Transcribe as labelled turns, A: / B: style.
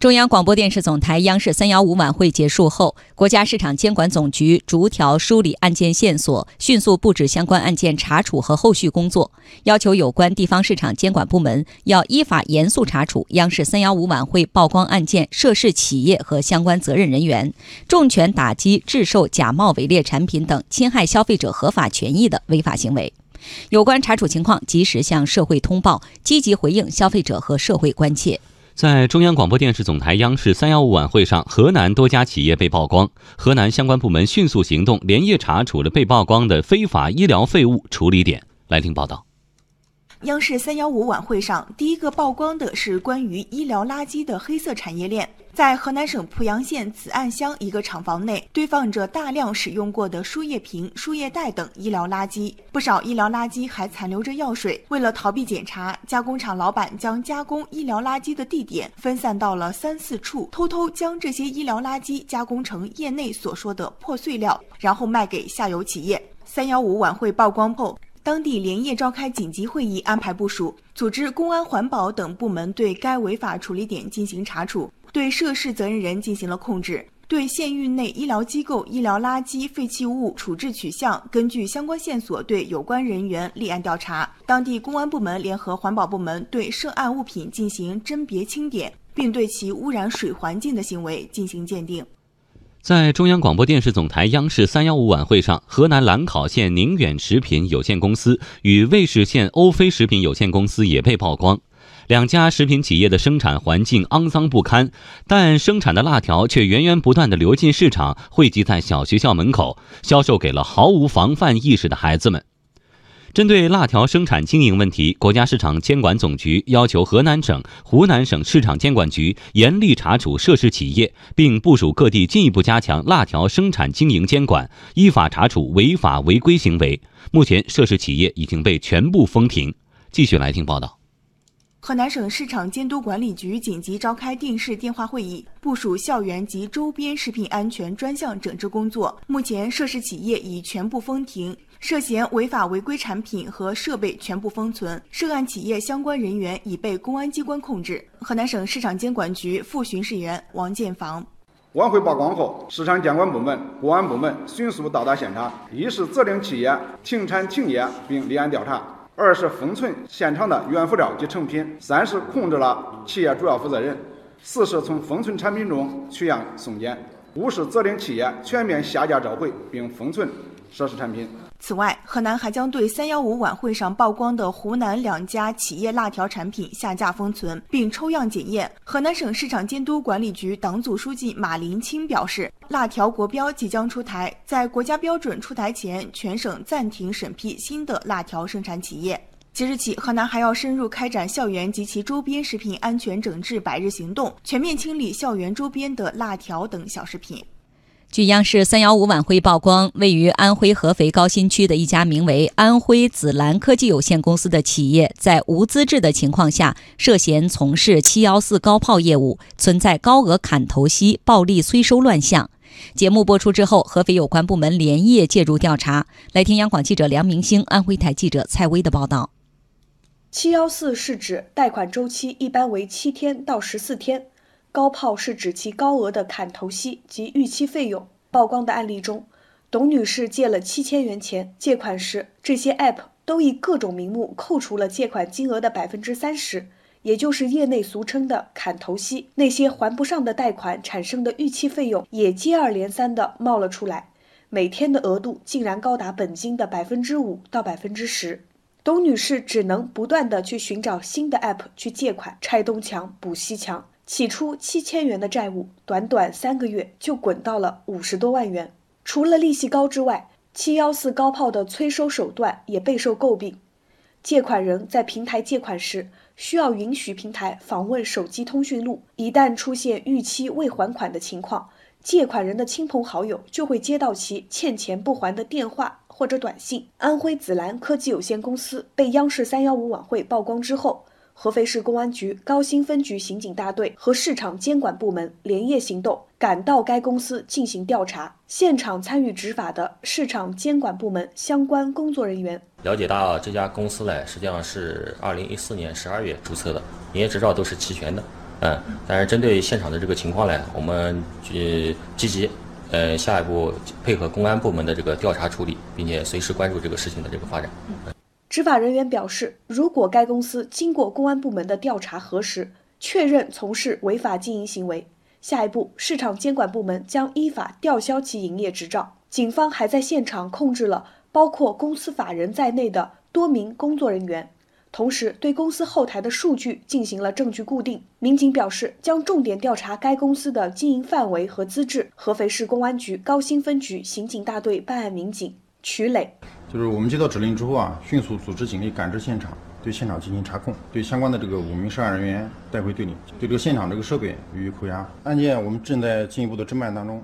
A: 中央广播电视总台央视三幺五晚会结束后，国家市场监管总局逐条梳理案件线索，迅速布置相关案件查处和后续工作，要求有关地方市场监管部门要依法严肃查处央视三幺五晚会曝光案件涉事企业和相关责任人员，重拳打击制售假冒伪劣产品等侵害消费者合法权益的违法行为。有关查处情况，及时向社会通报，积极回应消费者和社会关切。
B: 在中央广播电视总台央视三幺五晚会上，河南多家企业被曝光，河南相关部门迅速行动，连夜查处了被曝光的非法医疗废物处理点。来听报道。
C: 央视三幺五晚会上，第一个曝光的是关于医疗垃圾的黑色产业链。在河南省濮阳县子岸乡一个厂房内，堆放着大量使用过的输液瓶、输液袋等医疗垃圾，不少医疗垃圾还残留着药水。为了逃避检查，加工厂老板将加工医疗垃圾的地点分散到了三四处，偷偷将这些医疗垃圾加工成业内所说的破碎料，然后卖给下游企业。三幺五晚会曝光后。当地连夜召开紧急会议，安排部署，组织公安、环保等部门对该违法处理点进行查处，对涉事责任人进行了控制，对县域内医疗机构医疗垃圾废弃物处置取向，根据相关线索对有关人员立案调查。当地公安部门联合环保部门对涉案物品进行甄别清点，并对其污染水环境的行为进行鉴定。
B: 在中央广播电视总台央视三幺五晚会上，河南兰考县宁远食品有限公司与尉氏县欧菲食品有限公司也被曝光，两家食品企业的生产环境肮脏不堪，但生产的辣条却源源不断地流进市场，汇集在小学校门口，销售给了毫无防范意识的孩子们。针对辣条生产经营问题，国家市场监管总局要求河南省、湖南省市场监管局严厉查处涉事企业，并部署各地进一步加强辣条生产经营监管，依法查处违法违规行为。目前，涉事企业已经被全部封停。继续来听报道。
C: 河南省市场监督管理局紧急召开定式电话会议，部署校园及周边食品安全专项整治工作。目前，涉事企业已全部封停。涉嫌违法违规产品和设备全部封存，涉案企业相关人员已被公安机关控制。河南省市场监管局副巡视员王建房：
D: 晚会曝光后，市场监管部门、公安部门迅速到达现场，一是责令企业停产停业并立案调查，二是封存现场的原辅料及成品，三是控制了企业主要负责人，四是从封存产品中取样送检，五是责令企业全面下架召回并封存奢侈产品。
C: 此外，河南还将对三幺五晚会上曝光的湖南两家企业辣条产品下架封存，并抽样检验。河南省市场监督管理局党组书记马林清表示，辣条国标即将出台，在国家标准出台前，全省暂停审批新的辣条生产企业。即日起，河南还要深入开展校园及其周边食品安全整治百日行动，全面清理校园周边的辣条等小食品。
A: 据央视三幺五晚会曝光，位于安徽合肥高新区的一家名为安徽紫蓝科技有限公司的企业，在无资质的情况下，涉嫌从事七幺四高炮业务，存在高额砍头息、暴力催收乱象。节目播出之后，合肥有关部门连夜介入调查。来听央广记者梁明星、安徽台记者蔡薇的报道。
E: 七幺四是指贷款周期一般为七天到十四天。高炮是指其高额的砍头息及逾期费用。曝光的案例中，董女士借了七千元钱，借款时这些 App 都以各种名目扣除了借款金额的百分之三十，也就是业内俗称的砍头息。那些还不上的贷款产生的逾期费用也接二连三的冒了出来，每天的额度竟然高达本金的百分之五到百分之十。董女士只能不断的去寻找新的 App 去借款，拆东墙补西墙。起初七千元的债务，短短三个月就滚到了五十多万元。除了利息高之外，七幺四高炮的催收手段也备受诟病。借款人在平台借款时，需要允许平台访问手机通讯录。一旦出现逾期未还款的情况，借款人的亲朋好友就会接到其欠钱不还的电话或者短信。安徽紫兰科技有限公司被央视三幺五晚会曝光之后。合肥市公安局高新分局刑警大队和市场监管部门连夜行动，赶到该公司进行调查。现场参与执法的市场监管部门相关工作人员
F: 了解到，这家公司呢，实际上是二零一四年十二月注册的，营业执照都是齐全的。嗯，但是针对现场的这个情况呢，我们去积极，呃，下一步配合公安部门的这个调查处理，并且随时关注这个事情的这个发展。
E: 嗯执法人员表示，如果该公司经过公安部门的调查核实，确认从事违法经营行为，下一步市场监管部门将依法吊销其营业执照。警方还在现场控制了包括公司法人在内的多名工作人员，同时对公司后台的数据进行了证据固定。民警表示，将重点调查该公司的经营范围和资质。合肥市公安局高新分局刑警大队办案民警曲磊。
G: 就是我们接到指令之后啊，迅速组织警力赶至现场，对现场进行查控，对相关的这个五名涉案人员带回队里，对这个现场这个设备予以扣押。案件我们正在进一步的侦办当中。